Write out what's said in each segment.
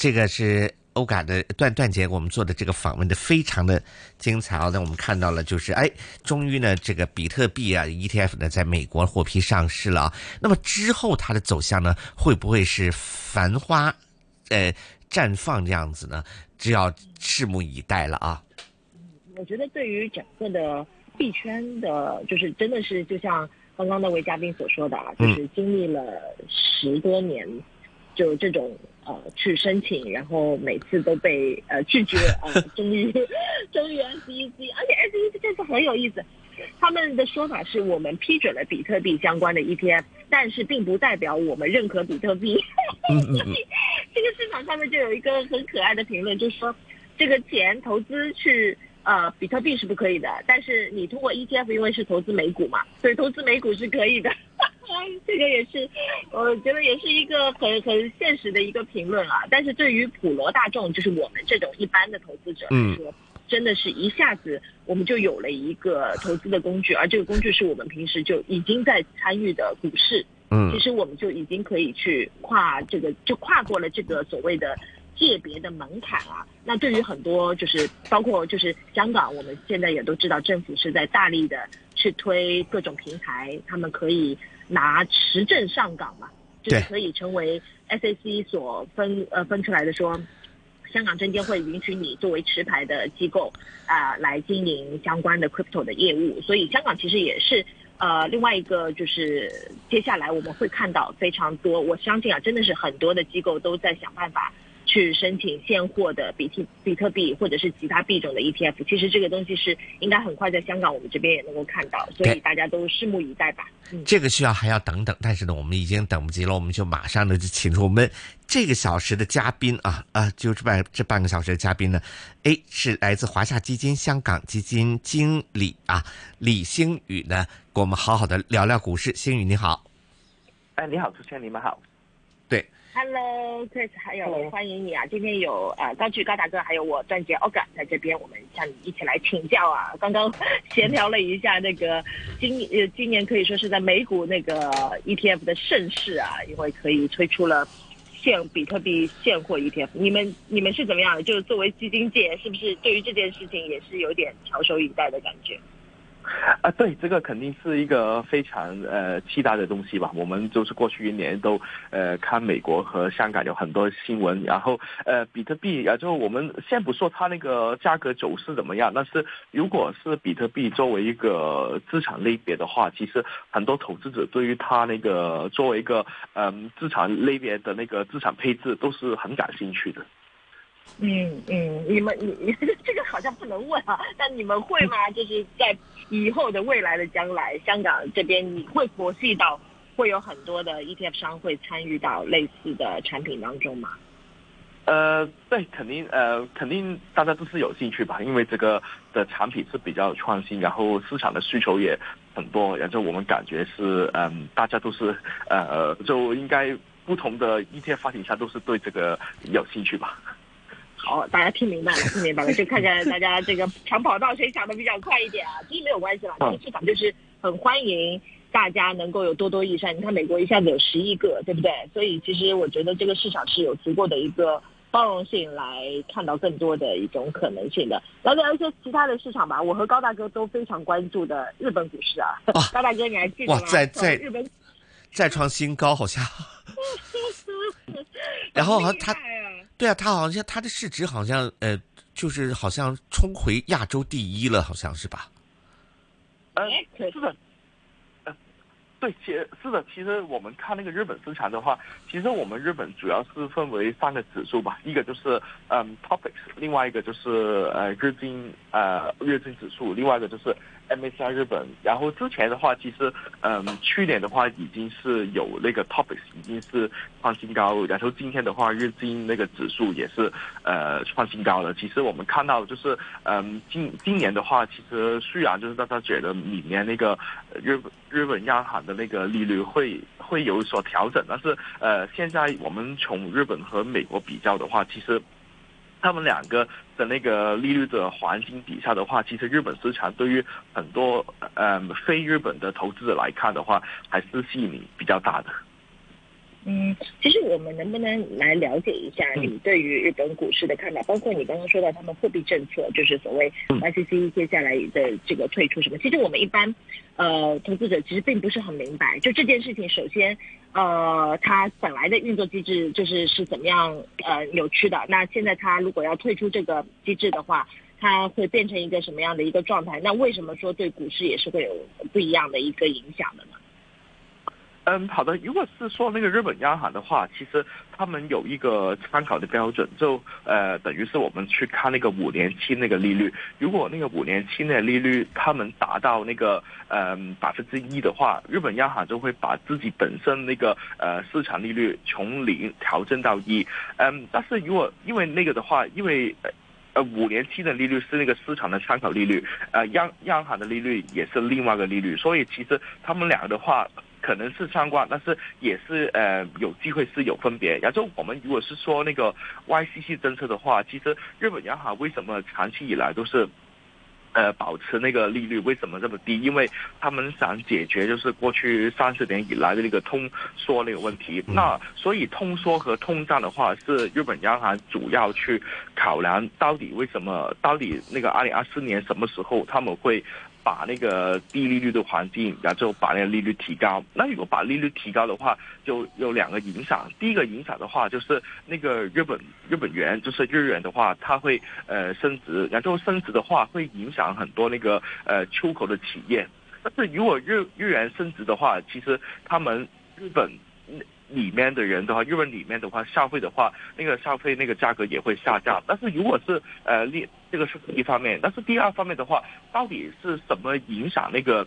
这个是欧嘎的段段姐，我们做的这个访问的非常的精彩啊！那我们看到了，就是哎，终于呢，这个比特币啊 ETF 呢，在美国获批上市了啊。那么之后它的走向呢，会不会是繁花呃绽放这样子呢？只要拭目以待了啊！我觉得对于整个的币圈的，就是真的是就像刚刚那位嘉宾所说的啊，就是经历了十多年。就这种呃去申请，然后每次都被呃拒绝啊，终于 终于 SEC，而且 SEC 这次很有意思，他们的说法是我们批准了比特币相关的 ETF，但是并不代表我们认可比特币。这个市场上面就有一个很可爱的评论，就是说这个钱投资去呃比特币是不可以的，但是你通过 ETF，因为是投资美股嘛，所以投资美股是可以的。这个也是，我觉得也是一个很很现实的一个评论啊。但是对于普罗大众，就是我们这种一般的投资者来说，真的是一下子我们就有了一个投资的工具，而这个工具是我们平时就已经在参与的股市。嗯，其实我们就已经可以去跨这个，就跨过了这个所谓的界别的门槛啊。那对于很多就是包括就是香港，我们现在也都知道，政府是在大力的去推各种平台，他们可以。拿持证上岗嘛，就是可以成为 SAC 所分呃分出来的说，香港证监会允许你作为持牌的机构啊来经营相关的 crypto 的业务，所以香港其实也是呃另外一个就是接下来我们会看到非常多，我相信啊真的是很多的机构都在想办法。去申请现货的比特比特币或者是其他币种的 ETF，其实这个东西是应该很快在香港我们这边也能够看到，所以大家都拭目以待吧。这个需要还要等等，但是呢，我们已经等不及了，我们就马上呢就请出我们这个小时的嘉宾啊啊，就是半这半个小时的嘉宾呢，A 是来自华夏基金香港基金经理啊李星宇呢，跟我们好好的聊聊股市。星宇你好，哎，你好，主持人你们好，对。Hello，Chris，还有欢迎你啊！今天有呃高巨高大哥，还有我段杰 Oga 在这边，我们向你一起来请教啊。刚刚闲聊了一下那个今呃今年可以说是在美股那个 ETF 的盛世啊，因为可以推出了现比特币现货 ETF。你们你们是怎么样的？就是作为基金界，是不是对于这件事情也是有点翘首以待的感觉？啊，对，这个肯定是一个非常呃期待的东西吧。我们就是过去一年都呃看美国和香港有很多新闻，然后呃比特币，然后我们先不说它那个价格走势怎么样，但是如果是比特币作为一个资产类别的话，其实很多投资者对于它那个作为一个嗯资产类别的那个资产配置都是很感兴趣的。嗯嗯，你们你你 这个好像不能问啊，但你们会吗？就是在以后的未来的将来，香港这边你会佛系到会有很多的 ETF 商会参与到类似的产品当中吗？呃，对，肯定呃肯定大家都是有兴趣吧，因为这个的产品是比较创新，然后市场的需求也很多，然后我们感觉是嗯大家都是呃就应该不同的 ETF 发行商都是对这个有兴趣吧。好，大家听明白了，听明白了，就看看大家这个 抢跑道谁抢的比较快一点啊。其实没有关系啦，这个市场就是很欢迎大家能够有多多益善。你看美国一下子有十亿个，对不对？所以其实我觉得这个市场是有足够的一个包容性来看到更多的一种可能性的。来聊一些其他的市场吧。我和高大哥都非常关注的日本股市啊。高大哥你还记得吗？在在日本再创新高，好像。然后好像他。对啊，他好像他的市值好像呃，就是好像冲回亚洲第一了，好像是吧？呃，是的，呃，对，其是的，其实我们看那个日本市场的话，其实我们日本主要是分为三个指数吧，一个就是嗯 topics，另外一个就是呃日经呃日经指数，另外一个就是。MSCI 日本，然后之前的话，其实，嗯，去年的话已经是有那个 topics 已经是创新高，然后今天的话，日经那个指数也是呃创新高了。其实我们看到就是，嗯，今今年的话，其实虽然就是大家觉得明年那个日日本央行的那个利率会会有所调整，但是呃，现在我们从日本和美国比较的话，其实。他们两个的那个利率的环境底下的话，其实日本市场对于很多呃非日本的投资者来看的话，还是吸引力比较大的。嗯，其实我们能不能来了解一下你对于日本股市的看法？包括你刚刚说到他们货币政策，就是所谓 YCC 接下来的这个退出什么？其实我们一般呃投资者其实并不是很明白，就这件事情，首先呃它本来的运作机制就是是怎么样呃扭曲的？那现在它如果要退出这个机制的话，它会变成一个什么样的一个状态？那为什么说对股市也是会有不一样的一个影响的呢？嗯，好的。如果是说那个日本央行的话，其实他们有一个参考的标准，就呃，等于是我们去看那个五年期那个利率。如果那个五年期的利率他们达到那个呃百分之一的话，日本央行就会把自己本身那个呃市场利率从零调整到一。嗯，但是如果因为那个的话，因为呃五年期的利率是那个市场的参考利率，呃央央行的利率也是另外一个利率，所以其实他们两个的话。可能是相关，但是也是呃有机会是有分别。然后我们如果是说那个 YCC 政策的话，其实日本央行为什么长期以来都是呃保持那个利率为什么这么低？因为他们想解决就是过去三十年以来的那个通缩那个问题。那所以通缩和通胀的话是日本央行主要去考量到底为什么到底那个二零二四年什么时候他们会。把那个低利率的环境，然后把那个利率提高。那如果把利率提高的话，就有两个影响。第一个影响的话，就是那个日本日本元，就是日元的话，它会呃升值。然后升值的话，会影响很多那个呃出口的企业。但是如果日日元升值的话，其实他们日本。里面的人的话，日本里面的话，消费的话，那个消费那个价格也会下降。但是如果是呃，利这个是一方面，但是第二方面的话，到底是什么影响那个？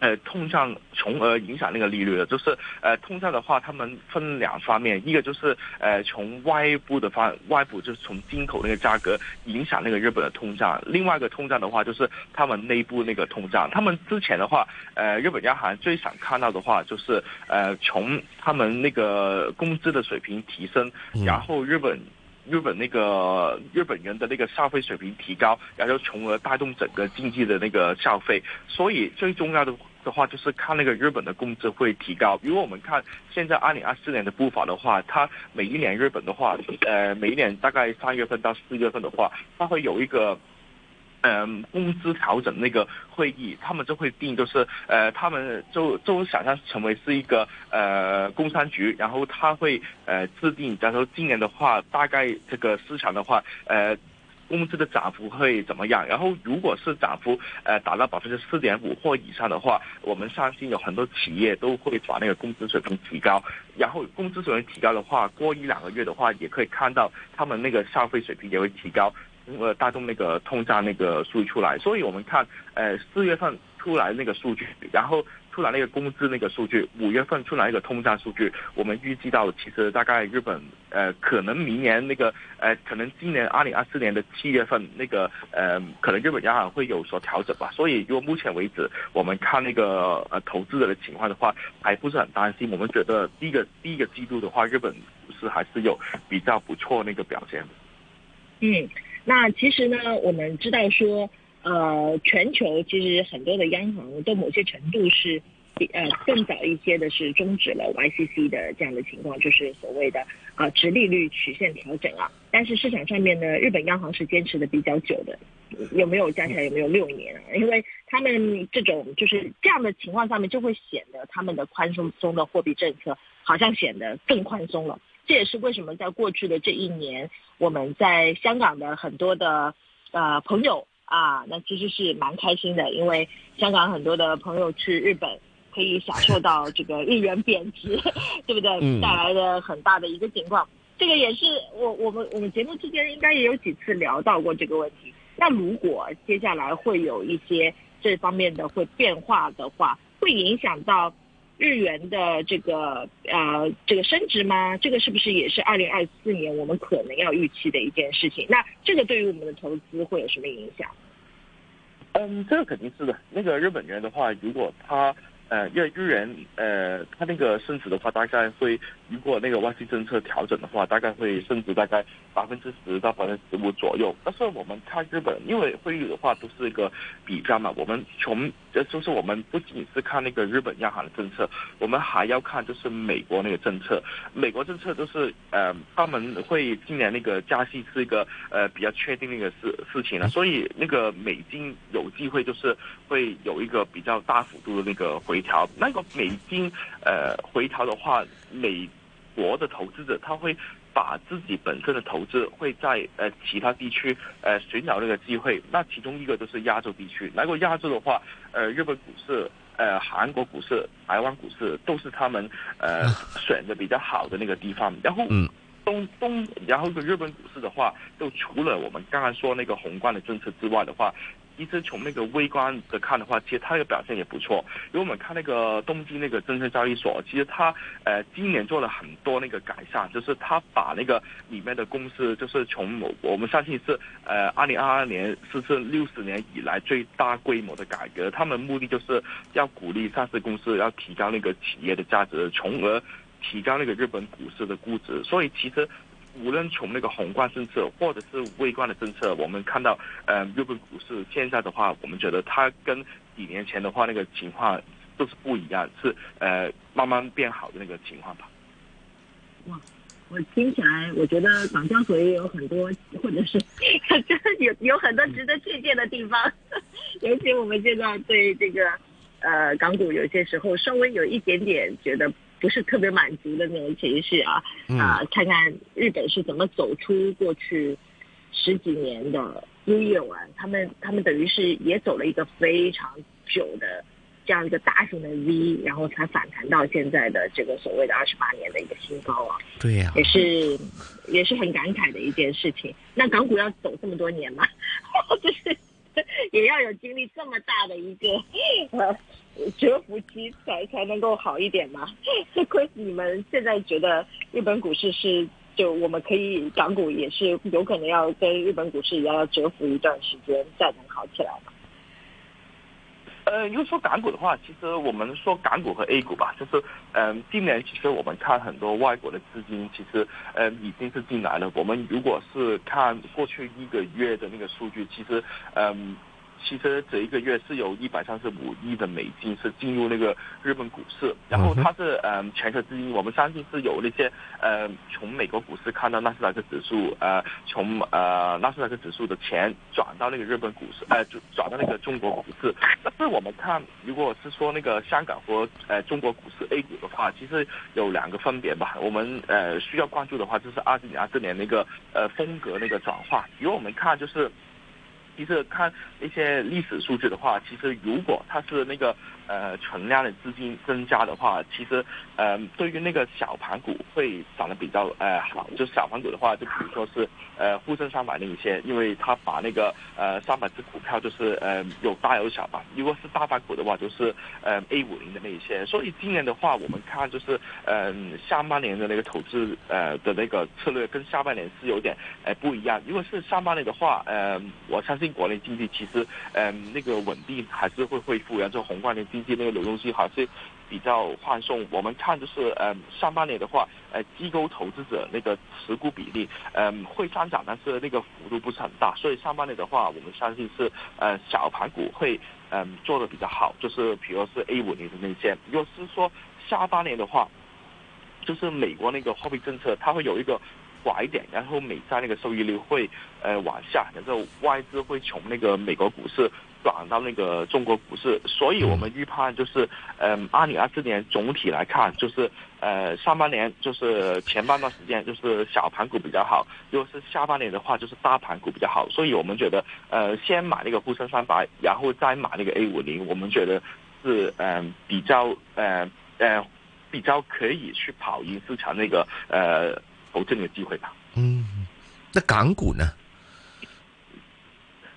呃，通胀从而影响那个利率的，就是呃，通胀的话，他们分两方面，一个就是呃，从外部的方，外部就是从进口那个价格影响那个日本的通胀；另外一个通胀的话，就是他们内部那个通胀。他们之前的话，呃，日本央行最想看到的话，就是呃，从他们那个工资的水平提升，然后日本。日本那个日本人的那个消费水平提高，然后从而带动整个经济的那个消费。所以最重要的的话就是看那个日本的工资会提高。如果我们看现在二零二四年的步伐的话，它每一年日本的话，呃，每一年大概三月份到四月份的话，它会有一个。嗯，工资调整那个会议，他们就会定，就是呃，他们就就想象成为是一个呃工商局，然后他会呃制定，假如说今年的话，大概这个市场的话，呃，工资的涨幅会怎么样？然后如果是涨幅呃达到百分之四点五或以上的话，我们相信有很多企业都会把那个工资水平提高。然后工资水平提高的话，过一两个月的话，也可以看到他们那个消费水平也会提高。呃，大众那个通胀那个数据出来，所以我们看，呃，四月份出来那个数据，然后出来那个工资那个数据，五月份出来一个通胀数据，我们预计到其实大概日本，呃，可能明年那个，呃，可能今年二零二四年的七月份那个，呃，可能日本央行会有所调整吧。所以，如果目前为止我们看那个呃投资者的情况的话，还不是很担心。我们觉得第一个第一个季度的话，日本股市还是有比较不错那个表现。嗯。那其实呢，我们知道说，呃，全球其实很多的央行都某些程度是，呃，更早一些的是终止了 YCC 的这样的情况，就是所谓的啊，直利率曲线调整啊。但是市场上面呢，日本央行是坚持的比较久的，有没有加起来有没有六年啊？因为他们这种就是这样的情况上面，就会显得他们的宽松松的货币政策好像显得更宽松了。这也是为什么在过去的这一年，我们在香港的很多的呃朋友啊，那其实是蛮开心的，因为香港很多的朋友去日本可以享受到这个日元贬值，对不对？带来的很大的一个情况。这个也是我我们我们节目之间应该也有几次聊到过这个问题。那如果接下来会有一些这方面的会变化的话，会影响到。日元的这个啊这个升值吗？这个是不是也是二零二四年我们可能要预期的一件事情？那这个对于我们的投资会有什么影响？嗯，这个肯定是的。那个日本元的话，如果它呃，因为日元呃，它那个升值的话，大概会如果那个外汇政策调整的话，大概会升值大概百分之十到百分之十五左右。但是我们看日本，因为汇率的话都是一个比较嘛，我们从就是我们不仅是看那个日本央行的政策，我们还要看就是美国那个政策。美国政策都是呃他们会今年那个加息是一个呃比较确定的一个事事情了，所以那个美金有机会就是会有一个比较大幅度的那个回。回调，那个美金呃回调的话，美国的投资者他会把自己本身的投资会在呃其他地区呃寻找那个机会，那其中一个就是亚洲地区。来过亚洲的话，呃日本股市、呃韩国股市、台湾股市都是他们呃选的比较好的那个地方。然后东东，然后个日本股市的话，就除了我们刚刚说那个宏观的政策之外的话。一直从那个微观的看的话，其实它那个表现也不错。因为我们看那个东京那个证券交易所，其实它呃今年做了很多那个改善，就是它把那个里面的公司，就是从我们相信是呃二零二二年是是六十年以来最大规模的改革。他们目的就是要鼓励上市公司要提高那个企业的价值，从而提高那个日本股市的估值。所以其实。无论从那个宏观政策或者是微观的政策，我们看到，呃，日本股市现在的话，我们觉得它跟几年前的话那个情况都是不一样，是呃慢慢变好的那个情况吧。哇，我听起来，我觉得港交所也有很多，或者是真的 有有很多值得借鉴的地方，尤其我们现在对这个呃港股有些时候稍微有一点点觉得。不是特别满足的那种情绪啊，啊，看看日本是怎么走出过去十几年的优越玩，他们他们等于是也走了一个非常久的这样一个大型的 V，然后才反弹到现在的这个所谓的二十八年的一个新高啊。对呀，也是也是很感慨的一件事情。那港股要走这么多年嘛，就是也要有经历这么大的一个呃。蛰伏期才才能够好一点嘛？这亏你们现在觉得日本股市是就我们可以港股也是有可能要跟日本股市一样要蛰伏一段时间再能好起来吗？呃，因为说港股的话，其实我们说港股和 A 股吧，就是嗯，今年其实我们看很多外国的资金，其实呃已经是进来了。我们如果是看过去一个月的那个数据，其实嗯。其实这一个月是有一百三十五亿的美金是进入那个日本股市，然后它是嗯全球资金，我们相信是有那些呃从美国股市看到纳斯达克指数，呃从呃纳斯达克指数的钱转到那个日本股市，呃转转到那个中国股市。但是我们看，如果是说那个香港和呃中国股市 A 股的话，其实有两个分别吧。我们呃需要关注的话，就是二零二四年那个呃风格那个转化。因为我们看就是。其实看一些历史数据的话，其实如果它是那个。呃，存量的资金增加的话，其实，呃，对于那个小盘股会涨得比较呃好。就小盘股的话，就比如说是呃沪深三百那一些，因为它把那个呃三百只股票就是呃有大有小吧。如果是大盘股的话，就是呃 A 五零的那一些。所以今年的话，我们看就是嗯下半年的那个投资呃的那个策略跟下半年是有点呃不一样。如果是上半年的话，呃，我相信国内经济其实嗯那个稳定还是会恢复，然后宏观的。经济那个流动性还是比较宽松。我们看就是，呃，上半年的话，呃，机构投资者那个持股比例，嗯，会上涨，但是那个幅度不是很大。所以上半年的话，我们相信是，呃，小盘股会，嗯，做的比较好。就是比如是 A 五零的那些。如果是说下半年的话，就是美国那个货币政策，它会有一个拐点，然后美债那个收益率会，呃，往下，然后外资会从那个美国股市。转到那个中国股市，所以我们预判就是，嗯，二零二四年总体来看，就是呃上半年就是前半段时间就是小盘股比较好，如果是下半年的话就是大盘股比较好，所以我们觉得呃先买那个沪深三百，然后再买那个 A 五零，我们觉得是嗯比较呃呃比较可以去跑赢市场那个呃投资的机会吧。嗯，那港股呢？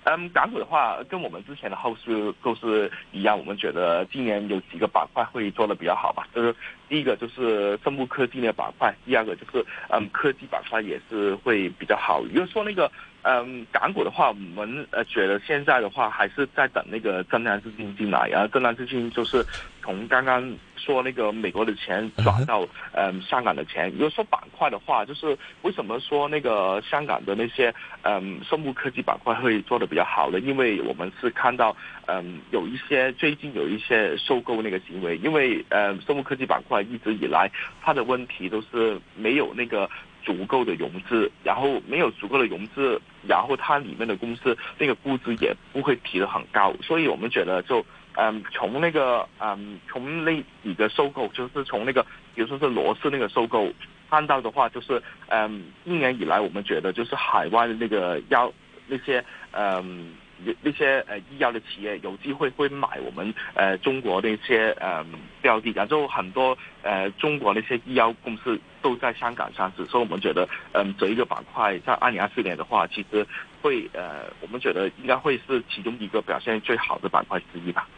嗯，港股的话，跟我们之前的后市都是一样，我们觉得今年有几个板块会做的比较好吧。就是第一个就是生物科技的板块，第二个就是嗯科技板块也是会比较好。如果说那个嗯港股的话，我们呃觉得现在的话还是在等那个增量资金进来，然后增量资金就是从刚刚说那个美国的钱转到嗯香港的钱。如果说板块的话，就是为什么说那个香港的那些嗯生物科技板块会做的比较好呢？因为我们是看到嗯有一些最近有一些收购那个行为，因为呃生物科技板块一直以来它的问题都是没有那个。足够的融资，然后没有足够的融资，然后它里面的公司那个估值也不会提得很高，所以我们觉得就嗯从那个嗯从那几个收购，就是从那个比如说是罗氏那个收购看到的话，就是嗯一年以来我们觉得就是海外的那个药那些嗯。那些呃医药的企业有机会会买我们呃中国的一些呃标的，然后很多呃中国那些医药公司都在香港上市，所以我们觉得嗯这一个板块在二零二四年的话，其实会呃我们觉得应该会是其中一个表现最好的板块之一吧。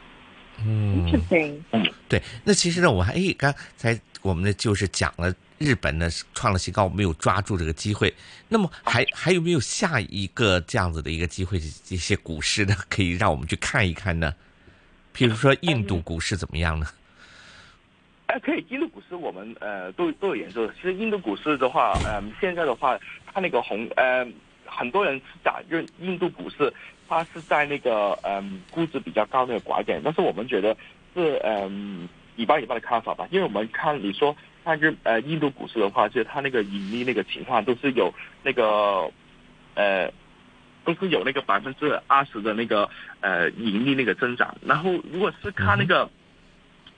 嗯，嗯，对。那其实呢，我还哎刚才我们呢就是讲了。日本呢创了新高，没有抓住这个机会。那么还还有没有下一个这样子的一个机会？这些股市呢，可以让我们去看一看呢？譬如说印度股市怎么样呢？哎，可以，印度股市我们呃都都有研究。其实印度股市的话，嗯，现在的话，它那个红呃，很多人是讲，就印度股市它是在那个嗯估值比较高那个拐点，但是我们觉得是嗯一半一半的看法吧，因为我们看你说。看日呃，印度股市的话，就是它那个盈利那个情况都是有那个，呃，都是有那个百分之二十的那个呃盈利那个增长。然后如果是看那个。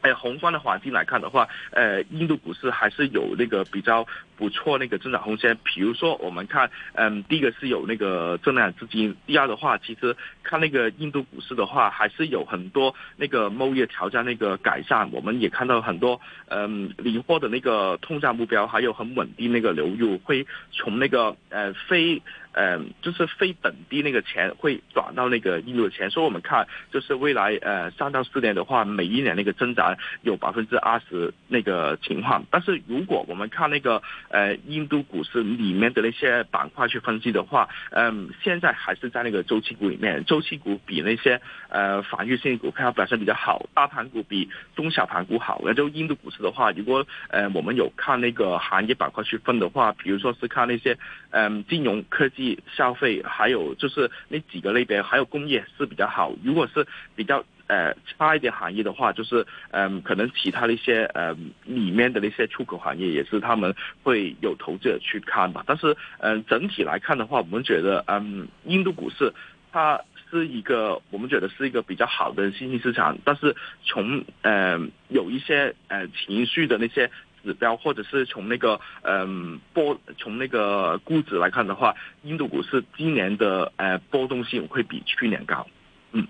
哎，宏观的环境来看的话，呃，印度股市还是有那个比较不错那个增长空间。比如说，我们看，嗯，第一个是有那个增量资金，第二的话，其实看那个印度股市的话，还是有很多那个贸易条件那个改善。我们也看到很多，嗯，零货的那个通胀目标，还有很稳定那个流入，会从那个呃非。嗯，就是非本地那个钱会转到那个印度的钱，所以我们看就是未来呃三到四年的话，每一年那个增长有百分之二十那个情况。但是如果我们看那个呃印度股市里面的那些板块去分析的话，嗯，现在还是在那个周期股里面，周期股比那些呃防御性股票表现比较好，大盘股比中小盘股好。那就印度股市的话，如果呃我们有看那个行业板块去分的话，比如说是看那些嗯金融科技。消费还有就是那几个类别，还有工业是比较好。如果是比较呃差一点行业的话，就是嗯可能其他的一些呃里面的那些出口行业也是他们会有投资者去看吧。但是嗯整体来看的话，我们觉得嗯印度股市它是一个我们觉得是一个比较好的新兴市场，但是从呃有一些呃情绪的那些。指标，或者是从那个嗯波从那个估值来看的话，印度股市今年的呃波动性会比去年高。嗯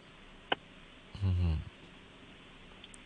嗯，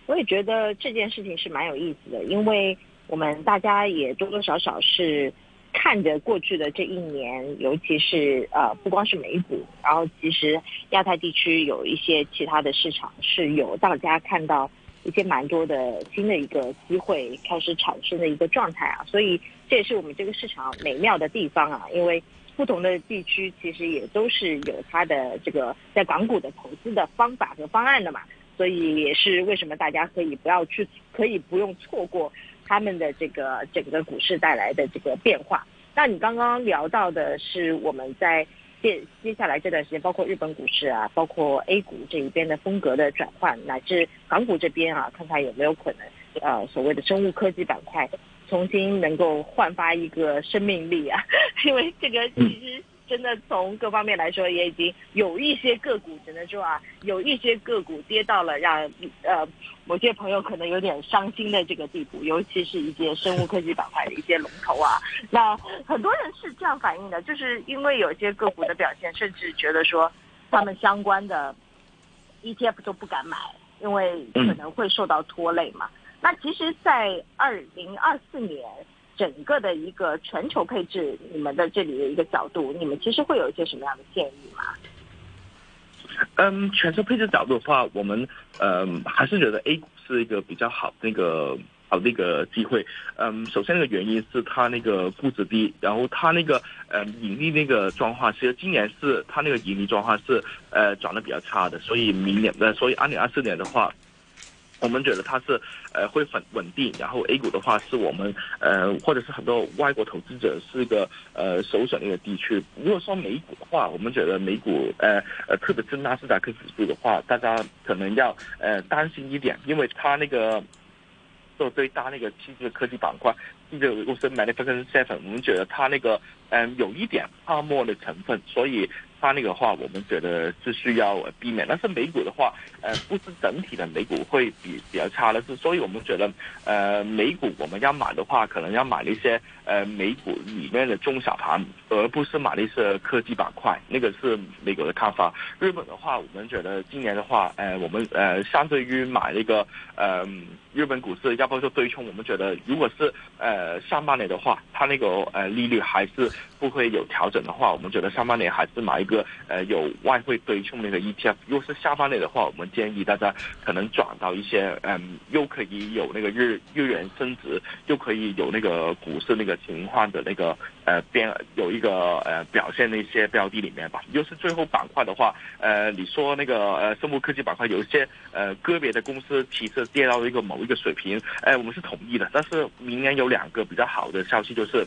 我也觉得这件事情是蛮有意思的，因为我们大家也多多少少是看着过去的这一年，尤其是呃不光是美股，然后其实亚太地区有一些其他的市场是有大家看到。一些蛮多的新的一个机会开始产生的一个状态啊，所以这也是我们这个市场美妙的地方啊。因为不同的地区其实也都是有它的这个在港股的投资的方法和方案的嘛，所以也是为什么大家可以不要去，可以不用错过他们的这个整个股市带来的这个变化。那你刚刚聊到的是我们在。接接下来这段时间，包括日本股市啊，包括 A 股这一边的风格的转换，乃至港股这边啊，看看有没有可能，呃，所谓的生物科技板块重新能够焕发一个生命力啊，因为这个其实。真的从各方面来说，也已经有一些个股只能说啊，有一些个股跌到了让呃某些朋友可能有点伤心的这个地步，尤其是一些生物科技板块的一些龙头啊。那很多人是这样反映的，就是因为有些个股的表现，甚至觉得说他们相关的 ETF 都不敢买，因为可能会受到拖累嘛。那其实，在二零二四年。整个的一个全球配置，你们的这里的一个角度，你们其实会有一些什么样的建议吗？嗯，全球配置角度的话，我们呃还是觉得 A 股是一个比较好那个好的一个机会。嗯，首先那个原因是它那个估值低，然后它那个呃盈利那个状况，其实今年是它那个盈利状况是呃转的比较差的，所以明年的，所以二零二四年的话。我们觉得它是呃会很稳定，然后 A 股的话是我们呃或者是很多外国投资者是一个呃首选的一个地区。如果说美股的话，我们觉得美股呃呃特别是纳斯达克指数的话，大家可能要呃担心一点，因为它那个做最大那个汽车科技板块，这个公司 Manufacturing Seven，我们觉得它那个嗯有一点泡沫的成分，所以。它那个话，我们觉得是需要避免。但是美股的话，呃，不是整体的美股会比比较差的，是所以我们觉得，呃，美股我们要买的话，可能要买一些呃美股里面的中小盘，而不是买那些科技板块。那个是美国的看法。日本的话，我们觉得今年的话，呃，我们呃相对于买那个呃日本股市，要不就对冲。我们觉得，如果是呃上半年的话，它那个呃利率还是不会有调整的话，我们觉得上半年还是买。一个呃有外汇对冲那个 ETF，如果是下半年的话，我们建议大家可能转到一些嗯，又可以有那个日日元升值，又可以有那个股市那个情况的那个呃变有一个呃表现的一些标的里面吧。又是最后板块的话，呃，你说那个呃生物科技板块有一些呃个别的公司其实跌到了一个某一个水平，哎，我们是同意的。但是明年有两个比较好的消息就是。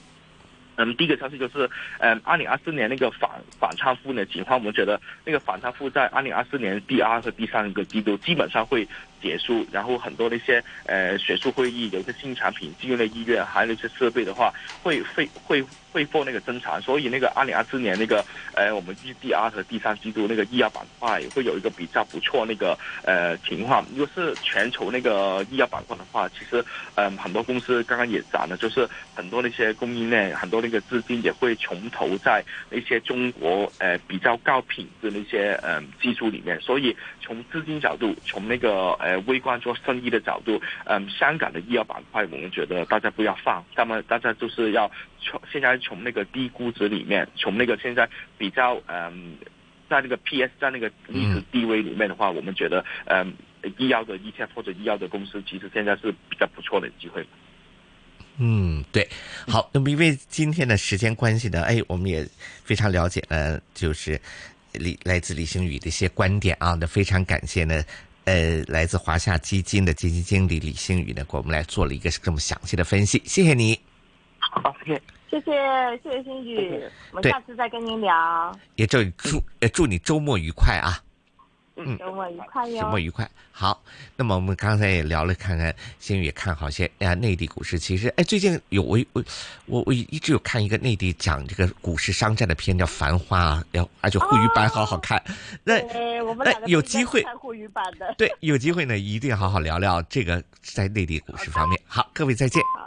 嗯，第一个消息就是，嗯，二零二四年那个反反差负的情况，我们觉得那个反差负在二零二四年第二和第三个季度基本上会结束，然后很多那些呃学术会议，有些新产品进入了医院，还有那些设备的话，会会会。会破那个增长，所以那个二零二四年那个，呃，我们预第二和第三季度那个医药板块会有一个比较不错那个呃情况。如果是全球那个医药板块的话，其实嗯很多公司刚刚也讲了，就是很多那些供应链，很多那个资金也会从头在那些中国呃比较高品质那些嗯技术里面。所以从资金角度，从那个呃微观做生意的角度，嗯，香港的医药板块，我们觉得大家不要放，那么大家就是要从现在。从那个低估值里面，从那个现在比较嗯，在那个 PS 在那个历史地位里面的话，我们觉得嗯，医药的 ETF 或者医药的公司，其实现在是比较不错的机会。嗯，对，好，那么因为今天的时间关系呢，哎，我们也非常了解了，就是李来自李星宇的一些观点啊，那非常感谢呢，呃，来自华夏基金的基金经理李星宇呢，给我们来做了一个这么详细的分析，谢谢你。好，谢谢。谢谢谢谢星宇，我们下次再跟您聊。也祝祝祝你周末愉快啊！嗯，周末愉快哟。周末愉快。好，那么我们刚才也聊了，看看星宇也看好些呀，内地股市。其实哎，最近有我我我我一直有看一个内地讲这个股市商战的片，叫《繁花》，要而且沪语版好好看。那我们有机会看沪语版的。对，有机会呢，一定好好聊聊这个在内地股市方面。好，各位再见。